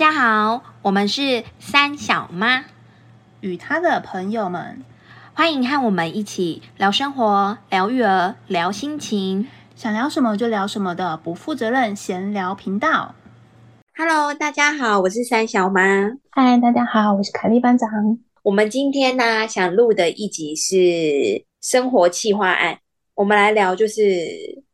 家好，我们是三小妈，与她的朋友们，欢迎和我们一起聊生活、聊育儿、聊心情，想聊什么就聊什么的不负责任闲聊频道。Hello，大家好，我是三小妈。嗨，大家好，我是凯丽班长。我们今天呢，想录的一集是生活企划案，我们来聊就是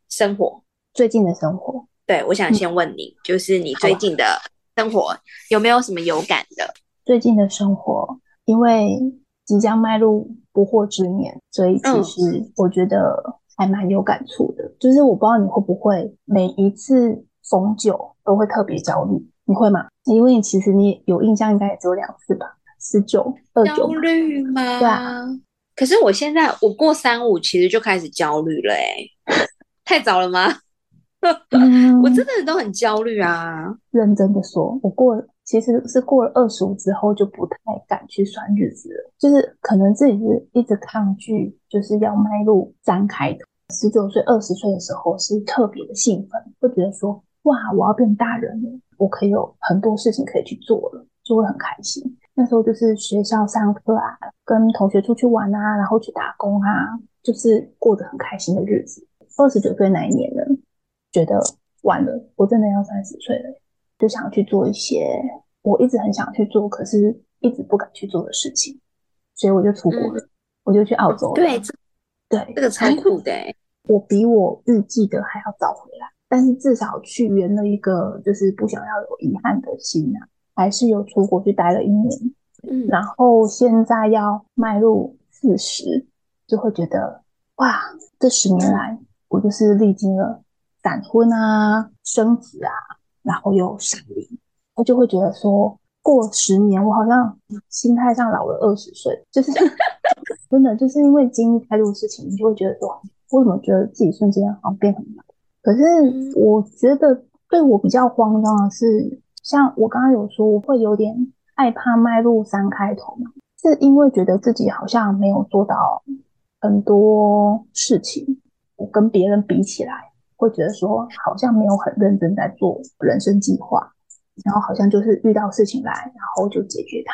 生活，最近的生活。对，我想先问你，就是你最近的生活有没有什么有感的？最近的生活，因为即将迈入不惑之年，所以其实我觉得还蛮有感触的。就是我不知道你会不会每一次逢九都会特别焦虑，你会吗？因为其实你有印象，应该也只有两次吧。十九二九焦虑吗？对啊。可是我现在我过三五其实就开始焦虑了，哎，太早了吗？我真的都很焦虑啊！认真的说，我过其实是过了二十五之后就不太敢去算日子了，就是可能自己是一直抗拒，就是要迈入张开头。十九岁、二十岁的时候是特别的兴奋，会觉得说哇，我要变大人了，我可以有很多事情可以去做了，就会很开心。那时候就是学校上课啊，跟同学出去玩啊，然后去打工啊，就是过得很开心的日子。二十九岁那一年呢，觉得晚了，我真的要三十岁了，就想去做一些我一直很想去做，可是一直不敢去做的事情，所以我就出国了，我就去澳洲了。对，对，这个残酷的，我比我预计的还要早回来，但是至少去圆了一个就是不想要有遗憾的心啊。还是有出国去待了一年，嗯，然后现在要迈入四十，就会觉得哇，这十年来我就是历经了闪婚啊、生子啊，然后又闪离，我就会觉得说，过十年我好像心态上老了二十岁，就是 真的，就是因为经历太多事情，你就会觉得说，为什么觉得自己瞬间好像变很老？可是我觉得对我比较慌张的是。像我刚刚有说，我会有点害怕迈入三开头嘛，是因为觉得自己好像没有做到很多事情，我跟别人比起来，会觉得说好像没有很认真在做人生计划，然后好像就是遇到事情来，然后就解决它，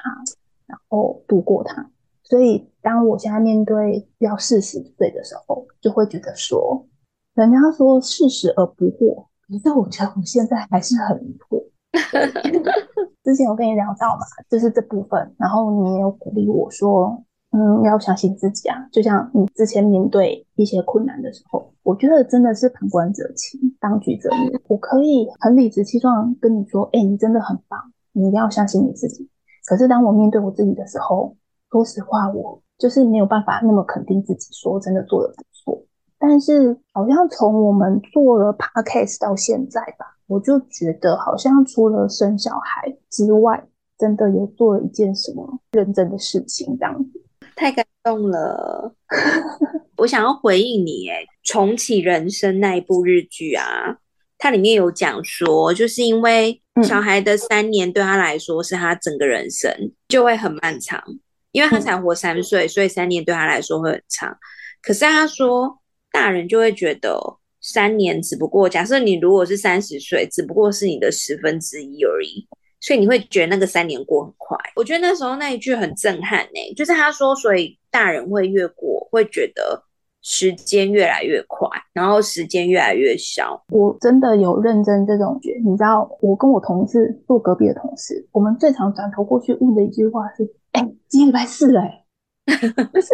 然后度过它。所以当我现在面对要四十岁的时候，就会觉得说，人家说四十而不惑，可是我觉得我现在还是很惑。之前有跟你聊到嘛，就是这部分，然后你也有鼓励我说，嗯，要相信自己啊。就像你之前面对一些困难的时候，我觉得真的是旁观者清，当局者迷。我可以很理直气壮跟你说，哎，你真的很棒，你一定要相信你自己。可是当我面对我自己的时候，说实话，我就是没有办法那么肯定自己，说真的做的不错。但是好像从我们做了 podcast 到现在吧。我就觉得好像除了生小孩之外，真的有做了一件什么认真的事情，这样子太感动了。我想要回应你，哎，重启人生那一部日剧啊，它里面有讲说，就是因为小孩的三年对他来说是他整个人生就会很漫长，因为他才活三岁，所以三年对他来说会很长。可是他说，大人就会觉得。三年只不过，假设你如果是三十岁，只不过是你的十分之一而已，所以你会觉得那个三年过很快。我觉得那时候那一句很震撼呢，就是他说，所以大人会越过，会觉得时间越来越快，然后时间越来越小。我真的有认真这种觉，你知道，我跟我同事坐隔壁的同事，我们最常转头过去问的一句话是：哎，今天礼拜四哎，就是。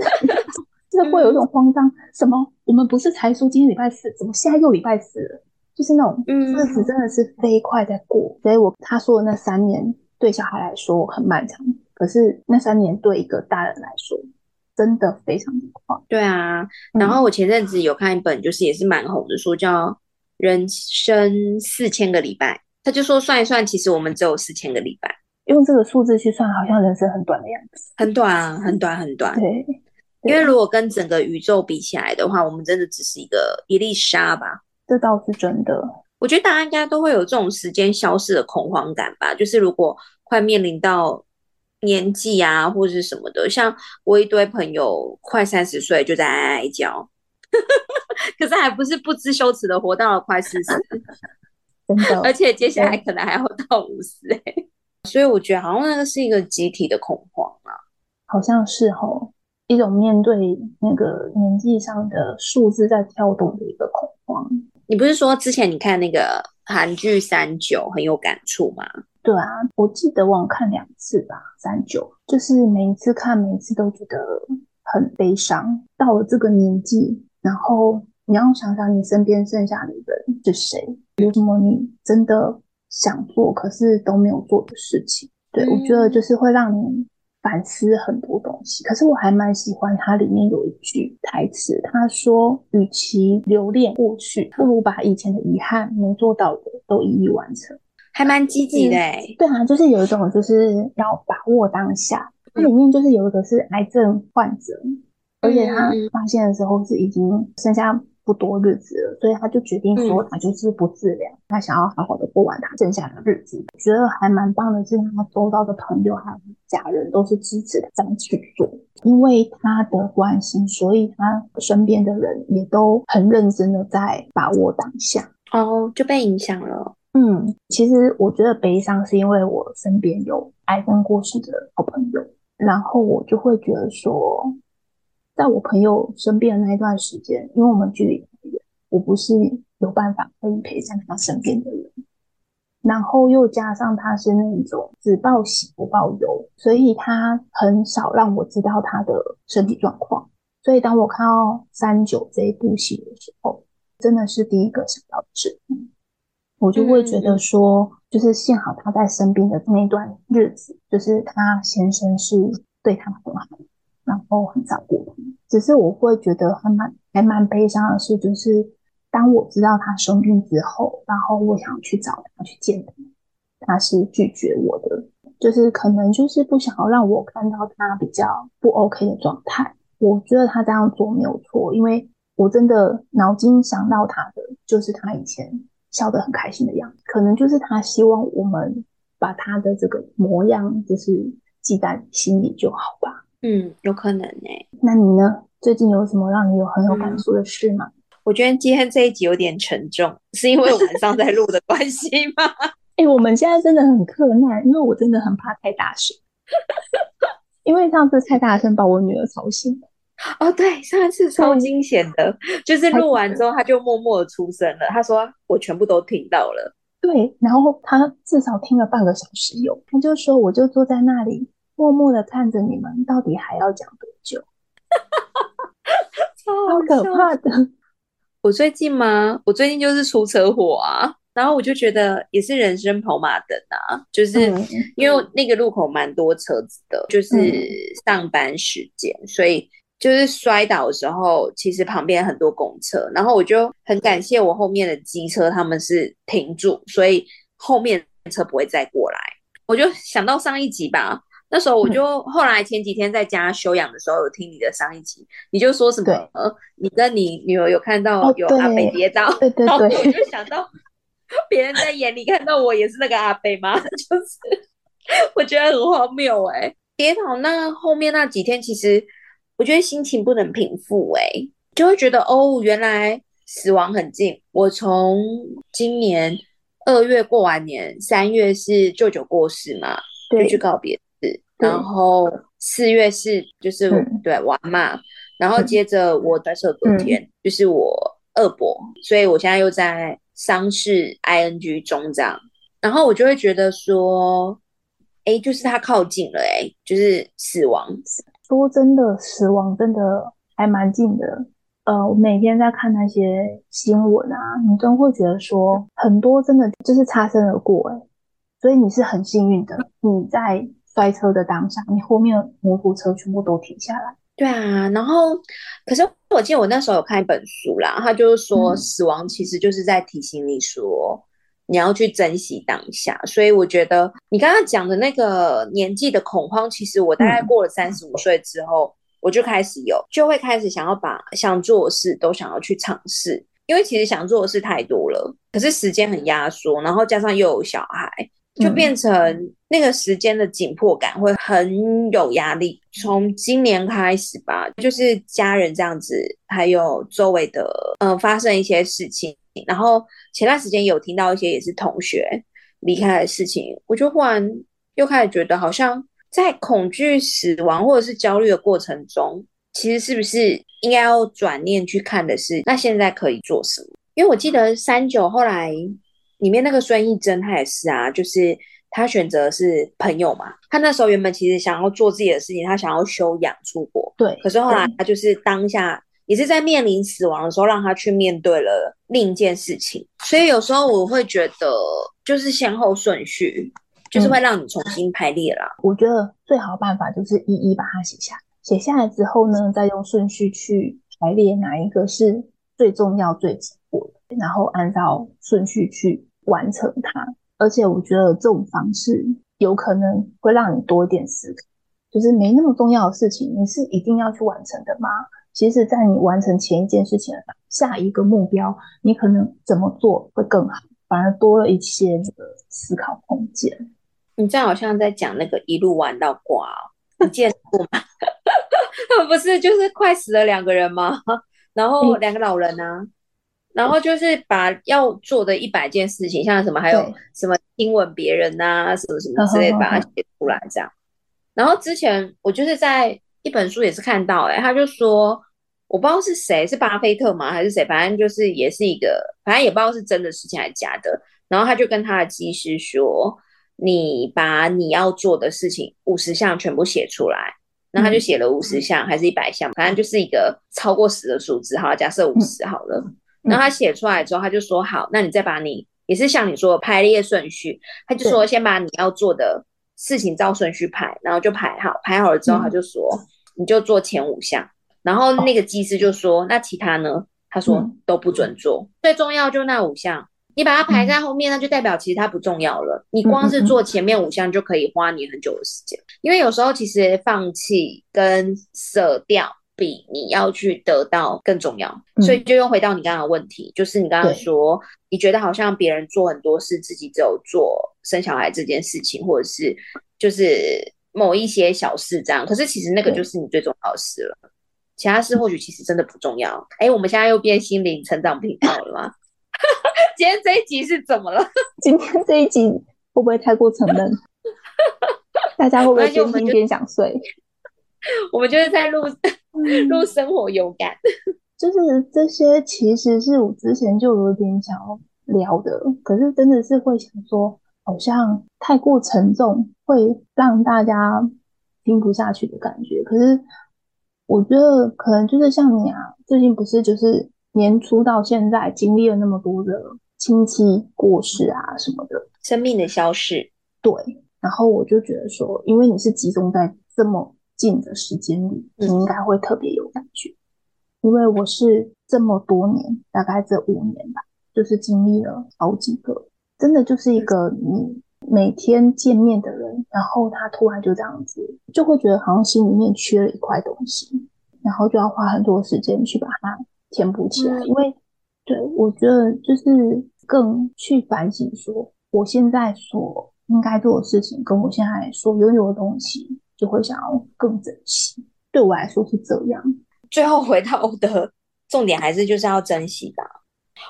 就是会有一种慌张，什么？我们不是才说今天礼拜四，怎么现在又礼拜四了？就是那种日子真的是飞快在过。所以我他说的那三年对小孩来说很漫长，可是那三年对一个大人来说真的非常的快。对啊，然后我前阵子有看一本，就是也是蛮红的书，叫《人生四千个礼拜》。他就说算一算，其实我们只有四千个礼拜，用这个数字去算，好像人生很短的样子，很短，很短，很短。对。因为如果跟整个宇宙比起来的话，我们真的只是一个一粒沙吧。这倒是真的。我觉得大家应该都会有这种时间消失的恐慌感吧。就是如果快面临到年纪啊，或者是什么的，像我一堆朋友快三十岁就在哀哀叫，可是还不是不知羞耻的活到了快四十，真的。而且接下来可能还要到五十。所以我觉得好像那个是一个集体的恐慌啊，好像是吼一种面对那个年纪上的数字在跳动的一个恐慌。你不是说之前你看那个韩剧《三九》很有感触吗？对啊，我记得我看两次吧，《三九》就是每一次看，每一次都觉得很悲伤。到了这个年纪，然后你要想想你身边剩下的人是谁，有什么你真的想做可是都没有做的事情。对我觉得就是会让你。反思很多东西，可是我还蛮喜欢它里面有一句台词，他说：“与其留恋过去，不如把以前的遗憾能做到的都一一完成。”还蛮积极的，对啊，就是有一种就是要把握当下。它里面就是有一个是癌症患者，而且他发现的时候是已经剩下。不多日子了，所以他就决定说，他就是不治疗，他想要好好的过完他剩下的日子。觉得还蛮棒的，是他周遭的朋友还有家人都是支持他这样去做，因为他的关心，所以他身边的人也都很认真的在把握当下。哦，就被影响了。嗯，其实我觉得悲伤是因为我身边有癌症过世的好朋友，然后我就会觉得说。在我朋友生病的那一段时间，因为我们距离很远，我不是有办法可以陪在他身边的人。然后又加上他是那种只报喜不报忧，所以他很少让我知道他的身体状况。所以当我看到三九这一部戏的时候，真的是第一个想到的是，我就会觉得说，就是幸好他在生病的那段日子，就是他先生是对他很好。然后很照顾他，只是我会觉得还蛮还蛮悲伤的是，就是当我知道他生病之后，然后我想去找他去见他，他是拒绝我的，就是可能就是不想要让我看到他比较不 OK 的状态。我觉得他这样做没有错，因为我真的脑筋想到他的就是他以前笑得很开心的样子，可能就是他希望我们把他的这个模样就是记在心里就好吧。嗯，有可能呢。那你呢？最近有什么让你有很有感触的事吗？我觉得今天这一集有点沉重，是因为晚上在录的关系吗？哎，我们现在真的很困难，因为我真的很怕太大声。因为上次太大声把我女儿吵醒了。哦，对，上一次超惊险的，就是录完之后他就默默的出声了。他说我全部都听到了。对，然后他至少听了半个小时有，他就说我就坐在那里。默默的看着你们，到底还要讲多久？超可怕的！我最近吗？我最近就是出车祸啊，然后我就觉得也是人生跑马灯啊，就是因为那个路口蛮多车子的，就是上班时间，所以就是摔倒的时候，其实旁边很多公车，然后我就很感谢我后面的机车，他们是停住，所以后面车不会再过来。我就想到上一集吧。那时候我就后来前几天在家休养的时候有听你的上一集，你就说什么？呃，你跟你女儿有看到有阿北跌倒，对对对，我就想到别人在眼里看到我也是那个阿北吗？就是我觉得很荒谬哎，跌倒那后面那几天，其实我觉得心情不能平复哎，就会觉得哦，原来死亡很近。我从今年二月过完年，三月是舅舅过世嘛，就去告别。然后四月是就是对完嘛，然后接着我在社隔天就是我二伯，所以我现在又在丧事 ing 中这样，然后我就会觉得说，哎，就是他靠近了，哎，就是死亡。说真的，死亡真的还蛮近的。呃，我每天在看那些新闻啊，你真会觉得说，很多真的就是擦身而过，哎，所以你是很幸运的，你在。摔车的当下，你后面摩托车全部都停下来。对啊，然后可是我记得我那时候有看一本书啦，他就是说死亡其实就是在提醒你说你要去珍惜当下。所以我觉得你刚刚讲的那个年纪的恐慌，其实我大概过了三十五岁之后，我就开始有，就会开始想要把想做的事都想要去尝试，因为其实想做的事太多了，可是时间很压缩，然后加上又有小孩。就变成那个时间的紧迫感会很有压力。从今年开始吧，就是家人这样子，还有周围的嗯发生一些事情，然后前段时间有听到一些也是同学离开的事情，我就忽然又开始觉得好像在恐惧死亡或者是焦虑的过程中，其实是不是应该要转念去看的是，那现在可以做什么？因为我记得三九后来里面那个孙艺珍，她也是啊，就是她选择是朋友嘛。她那时候原本其实想要做自己的事情，她想要休养出国，对。可是后来她就是当下也是在面临死亡的时候，让她去面对了另一件事情。所以有时候我会觉得，就是先后顺序，就是会让你重新排列啦。我觉得最好的办法就是一一把它写下，写下来之后呢，再用顺序去排列哪一个是最重要、最急迫的，然后按照顺序去完成它。而且我觉得这种方式。有可能会让你多一点思考，就是没那么重要的事情，你是一定要去完成的吗？其实，在你完成前一件事情的下一个目标，你可能怎么做会更好，反而多了一些这个思考空间。你这样好像在讲那个一路玩到挂哦，你见过吗？不是，就是快死了两个人吗？然后两个老人呢？然后就是把要做的一百件事情，像什么还有什么亲吻别人呐，什么什么之类，把它写出来这样。然后之前我就是在一本书也是看到，哎，他就说我不知道是谁，是巴菲特吗还是谁？反正就是也是一个，反正也不知道是真的事情还是假的。然后他就跟他的技师说：“你把你要做的事情五十项全部写出来。”然后他就写了五十项还是一百项，反正就是一个超过十的数字。哈，假设五十好了。然后他写出来之后，他就说：“好，那你再把你也是像你说的排列顺序。”他就说：“先把你要做的事情照顺序排，然后就排好。排好了之后，他就说：你就做前五项。然后那个技师就说：那其他呢？他说都不准做，最重要就那五项。你把它排在后面，那就代表其实它不重要了。你光是做前面五项就可以花你很久的时间。因为有时候其实放弃跟舍掉。”比你要去得到更重要，所以就又回到你刚刚的问题，就是你刚刚说，你觉得好像别人做很多事，自己只有做生小孩这件事情，或者是就是某一些小事这样，可是其实那个就是你最重要的事了，其他事或许其实真的不重要。哎，我们现在又变心灵成长频道了吗？今天这一集是怎么了？今天这一集会不会太过沉闷？大家会不会边听边想睡？我们就是在录 录生活有感，就是这些其实是我之前就有点想要聊的，可是真的是会想说，好像太过沉重，会让大家听不下去的感觉。可是我觉得可能就是像你啊，最近不是就是年初到现在经历了那么多的亲戚过世啊什么的，生命的消逝。对，然后我就觉得说，因为你是集中在这么。近的时间里，你应该会特别有感觉，因为我是这么多年，大概这五年吧，就是经历了好几个，真的就是一个你每天见面的人，然后他突然就这样子，就会觉得好像心里面缺了一块东西，然后就要花很多时间去把它填补起来。因为，对我觉得就是更去反省，说我现在所应该做的事情，跟我现在所拥有的东西。就会想要更珍惜，对我来说是这样。最后回到的重点，还是就是要珍惜吧。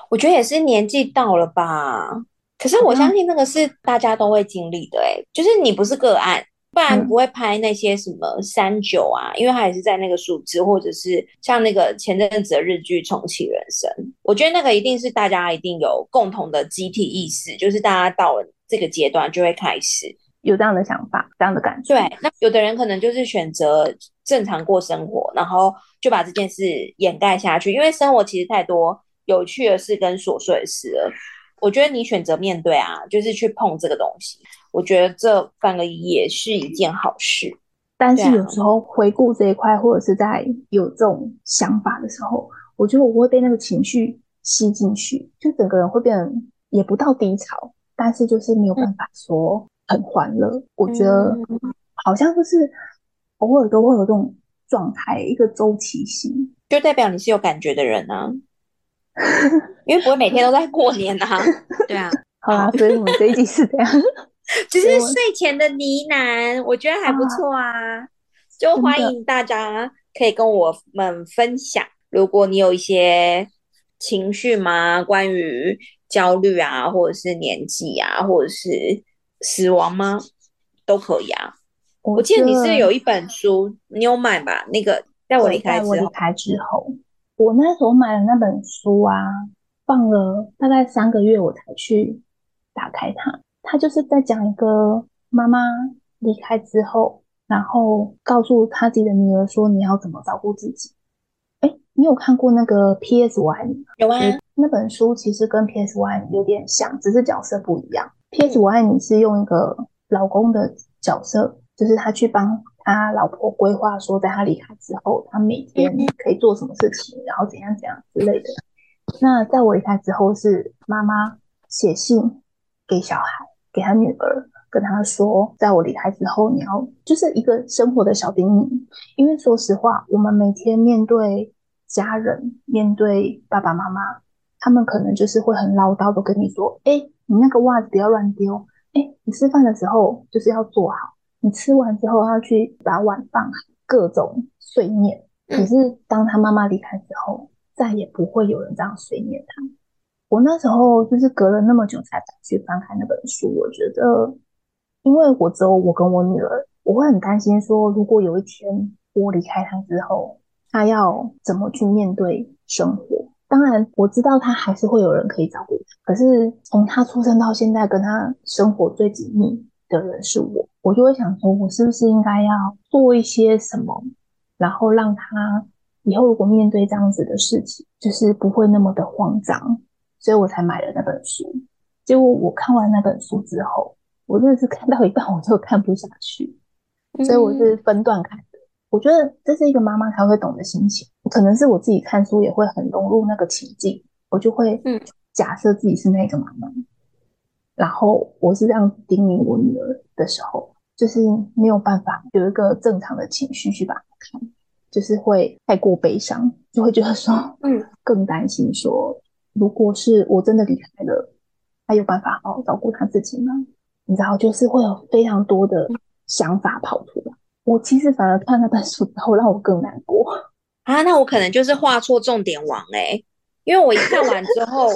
我觉得也是年纪到了吧。可是我相信那个是大家都会经历的，哎，就是你不是个案，不然不会拍那些什么三九啊，因为他也是在那个数字，或者是像那个前阵子的日剧《重启人生》，我觉得那个一定是大家一定有共同的集体意识，就是大家到了这个阶段就会开始。有这样的想法，这样的感觉。对，那有的人可能就是选择正常过生活，然后就把这件事掩盖下去，因为生活其实太多有趣的事跟琐碎的事了。我觉得你选择面对啊，就是去碰这个东西，我觉得这反而也是一件好事。但是有时候回顾这一块，或者是在有这种想法的时候，我觉得我会被那个情绪吸进去，就整个人会变得也不到低潮，但是就是没有办法说。很欢乐，我觉得好像就是偶尔都会有这种状态，一个周期性，就代表你是有感觉的人啊，因为不会每天都在过年啊。对啊，好啦，所以我们这一集是这样，只是睡前的呢喃，我觉得还不错啊。就欢迎大家可以跟我们分享，如果你有一些情绪吗？关于焦虑啊，或者是年纪啊，或者是。死亡吗？都可以啊。我记得你是有一本书，你有买吧？那个在我离开我离开之后，我那时候买的那本书啊，放了大概三个月，我才去打开它。它就是在讲一个妈妈离开之后，然后告诉他自己的女儿说：“你要怎么照顾自己。”哎，你有看过那个 P.S. 我爱你吗？有啊。那本书其实跟 P.S. 我爱你有点像，只是角色不一样。P.S. 我爱你是用一个老公的角色。就是他去帮他老婆规划，说在他离开之后，他每天可以做什么事情，然后怎样怎样之类的。那在我离开之后，是妈妈写信给小孩，给他女儿，跟他说，在我离开之后，你要就是一个生活的小叮咛。因为说实话，我们每天面对家人，面对爸爸妈妈，他们可能就是会很唠叨的跟你说：“哎，你那个袜子不要乱丢，哎，你吃饭的时候就是要做好。”你吃完之后要去把碗放好，各种碎念。可是当他妈妈离开之后，再也不会有人这样碎念他。我那时候就是隔了那么久才去翻开那本书，我觉得，因为我只有我跟我女儿，我会很担心说，如果有一天我离开他之后，他要怎么去面对生活？当然我知道他还是会有人可以照顾他，可是从他出生到现在，跟他生活最紧密的人是我。我就会想说，我是不是应该要做一些什么，然后让他以后如果面对这样子的事情，就是不会那么的慌张，所以我才买了那本书。结果我看完那本书之后，我真的是看到一半我就看不下去，所以我是分段看的。我觉得这是一个妈妈才会懂的心情，可能是我自己看书也会很融入那个情境，我就会嗯假设自己是那个妈妈。然后我是这样叮咛我女儿的时候，就是没有办法有一个正常的情绪去把它看，就是会太过悲伤，就会觉得说，嗯，更担心说，如果是我真的离开了，他有办法好好照顾她自己吗？你知道，就是会有非常多的想法跑出来。我其实反而看那本书之后，让我更难过啊。那我可能就是画错重点王哎，因为我一看完之后。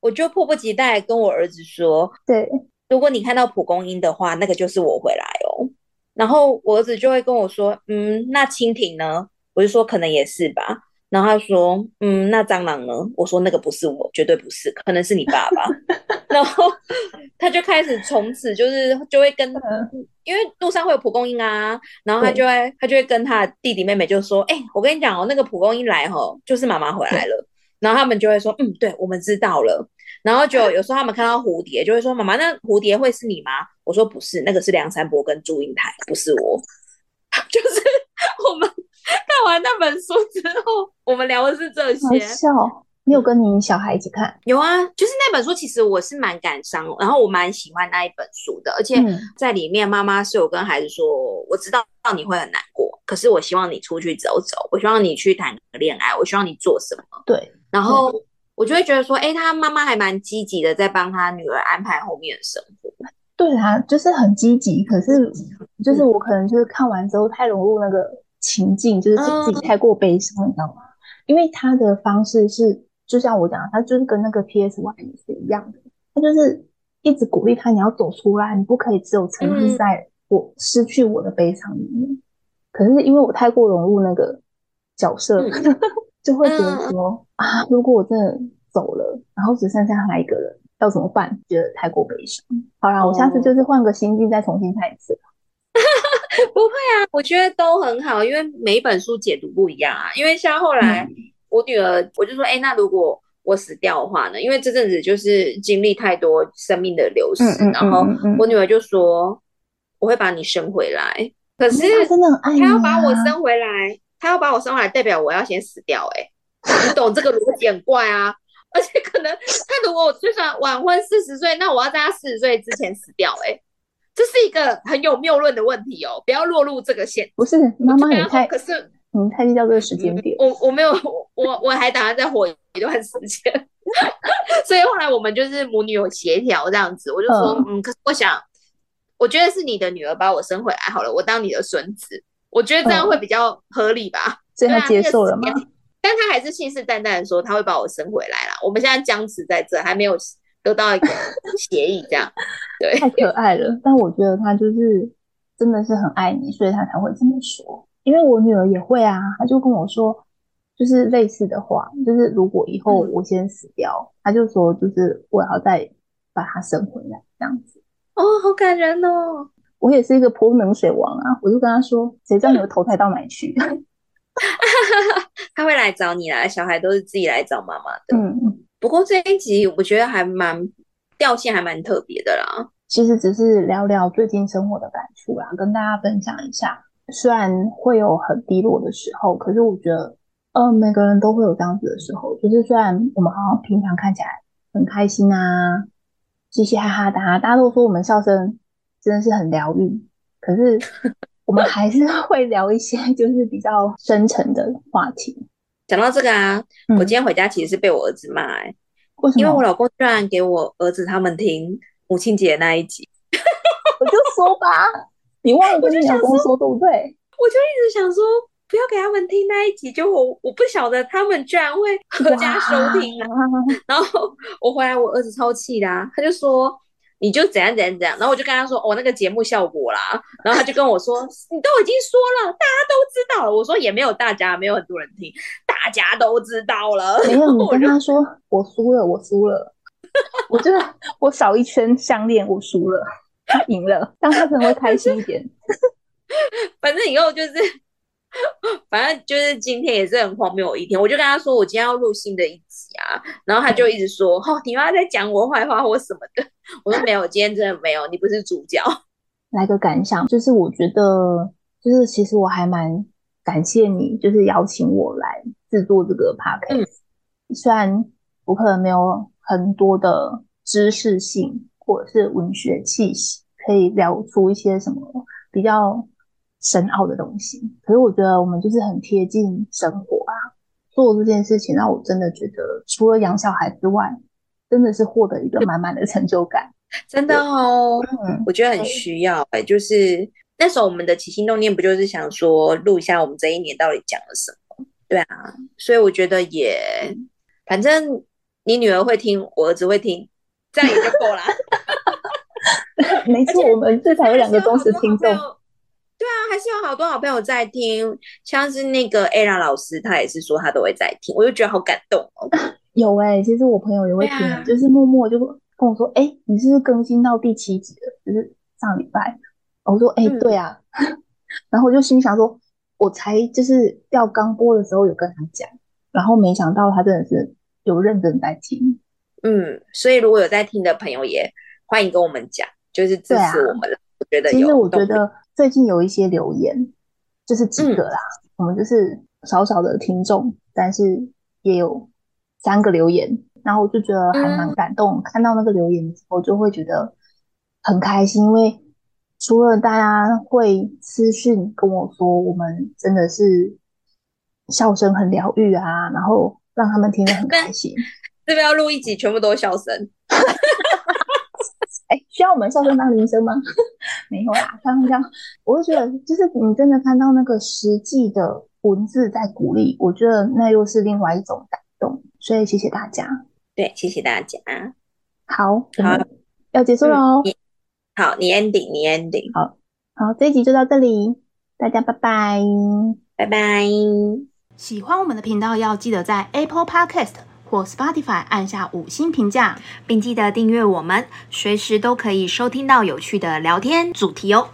我就迫不及待跟我儿子说：“对，如果你看到蒲公英的话，那个就是我回来哦。”然后我儿子就会跟我说：“嗯，那蜻蜓呢？”我就说：“可能也是吧。”然后他说：“嗯，那蟑螂呢？”我说：“那个不是我，绝对不是，可能是你爸爸。”然后他就开始从此就是就会跟，因为路上会有蒲公英啊，然后他就会他就会跟他弟弟妹妹就说：“哎，我跟你讲哦，那个蒲公英来吼，就是妈妈回来了。”然后他们就会说：“嗯，对，我们知道了。”然后就有时候他们看到蝴蝶，就会说：“妈妈，那蝴蝶会是你吗？”我说：“不是，那个是梁山伯跟祝英台，不是我。”就是 看完那本书之后，我们聊的是这些。笑，你有跟你小孩一起看？有啊，就是那本书，其实我是蛮感伤，然后我蛮喜欢那一本书的，而且在里面，妈妈是有跟孩子说：“我知道你会很难过，可是我希望你出去走走，我希望你去谈个恋爱，我希望你做什么。”对。然后我就会觉得说，哎，他妈妈还蛮积极的，在帮他女儿安排后面的生活。对啊，就是很积极。可是，就是我可能就是看完之后太融入那个情境，就是自己太过悲伤，你知道吗？因为他的方式是，就像我讲，他就是跟那个 P.S. Y 是一样的，他就是一直鼓励他，你要走出来，你不可以只有沉浸在我失去我的悲伤里面。可是因为我太过融入那个角色。就会觉得说啊，如果我真的走了，然后只剩下他一个人，要怎么办？觉得太过悲伤。好啦，我下次就是换个心境，再重新看一次。不会啊，我觉得都很好，因为每一本书解读不一样啊。因为像后来我女儿，我就说，哎，那如果我死掉的话呢？因为这阵子就是经历太多生命的流逝，然后我女儿就说，我会把你生回来。可是真的很爱他要把我生回来。她要把我生回来，代表我要先死掉，哎，你懂这个逻辑很怪啊！而且可能他如果我就算晚婚四十岁，那我要在他四十岁之前死掉，哎，这是一个很有谬论的问题哦，不要落入这个陷。不是妈妈也太，可是你太计较这个时间点。我我没有，我我还打算再活一段时间，所以后来我们就是母女有协调这样子，我就说，嗯，可是我想，我觉得是你的女儿把我生回来好了，我当你的孙子。我觉得这样会比较合理吧，所以他接受了吗？但他还是信誓旦旦的说他会把我生回来啦。我们现在僵持在这，还没有得到一个协议，这样对，太可爱了。但我觉得他就是真的是很爱你，所以他才会这么说。因为我女儿也会啊，她就跟我说，就是类似的话，就是如果以后我先死掉，她就说，就是我要再把她生回来这样子。哦，好感人哦！我也是一个泼冷水王啊，我就跟她说，谁知道你会投胎到哪去？他会来找你啦，小孩都是自己来找妈妈的。嗯，不过这一集我觉得还蛮调性，还蛮特别的啦。其实只是聊聊最近生活的感触啦，跟大家分享一下。虽然会有很低落的时候，可是我觉得，呃，每个人都会有这样子的时候。就是虽然我们好像平常看起来很开心啊，嘻嘻哈哈的，大家都说我们笑声真的是很疗愈，可是。我们还是 会聊一些就是比较深沉的话题。讲到这个啊，我今天回家其实是被我儿子骂，哎，为什么？因为我老公居然给我儿子他们听母亲节那一集，我就说吧，你忘了跟你老公说对不对？我就一直想说不要给他们听那一集，就我我不晓得他们居然会合家收听啊。然后我回来，我儿子超气的，他就说。你就怎样怎样怎样，然后我就跟他说，我那个节目效果啦，然后他就跟我说，你都已经说了，大家都知道了。我说也没有大家，没有很多人听，大家都知道了。没有，你跟他说我输了，我输了，我觉得我少一圈项链，我输了，他赢了，让他可能会开心一点。反正以后就是。反正就是今天也是很荒谬一天，我就跟他说我今天要录新的一集啊，然后他就一直说哦，你妈在讲我坏话或什么的。我说没有，今天真的没有，你不是主角。来个感想，就是我觉得，就是其实我还蛮感谢你，就是邀请我来制作这个 podcast。虽然我可能没有很多的知识性或者是文学气息，可以聊出一些什么比较。深奥的东西，可是我觉得我们就是很贴近生活啊，做这件事情让我真的觉得，除了养小孩之外，真的是获得一个满满的成就感。真的哦，嗯，我觉得很需要哎，就是那时候我们的起心动念不就是想说录一下我们这一年到底讲了什么？对啊，所以我觉得也，反正你女儿会听，我儿子会听，这样也就够了。没错，我们至少有两个忠实听众。还是有好多好朋友在听，像是那个 Ella 老师，他也是说他都会在听，我就觉得好感动哦。有哎，其实我朋友也会听，就是默默就跟我说：“哎，你是不是更新到第七集了？”就是上礼拜，我说：“哎，对啊。”然后我就心想说：“我才就是要刚播的时候有跟他讲，然后没想到他真的是有认真在听。”嗯，所以如果有在听的朋友，也欢迎跟我们讲，就是支持我们了。我觉得，其实我觉得。最近有一些留言，就是几个啦，我们就是少少的听众，但是也有三个留言，然后我就觉得还蛮感动。看到那个留言之后，就会觉得很开心，因为除了大家会私讯跟我说，我们真的是笑声很疗愈啊，然后让他们听得很开心。这边要录一集，全部都是笑声。哎，需要我们笑声当铃声吗？没有啦，开玩笑。我就觉得，就是你真的看到那个实际的文字在鼓励，我觉得那又是另外一种感动。所以谢谢大家，对，谢谢大家。好，好，要结束了哦。好，你 ending，你 ending。好，好，这一集就到这里，大家拜拜，拜拜。喜欢我们的频道，要记得在 Apple Podcast。或 Spotify 按下五星评价，并记得订阅我们，随时都可以收听到有趣的聊天主题哦。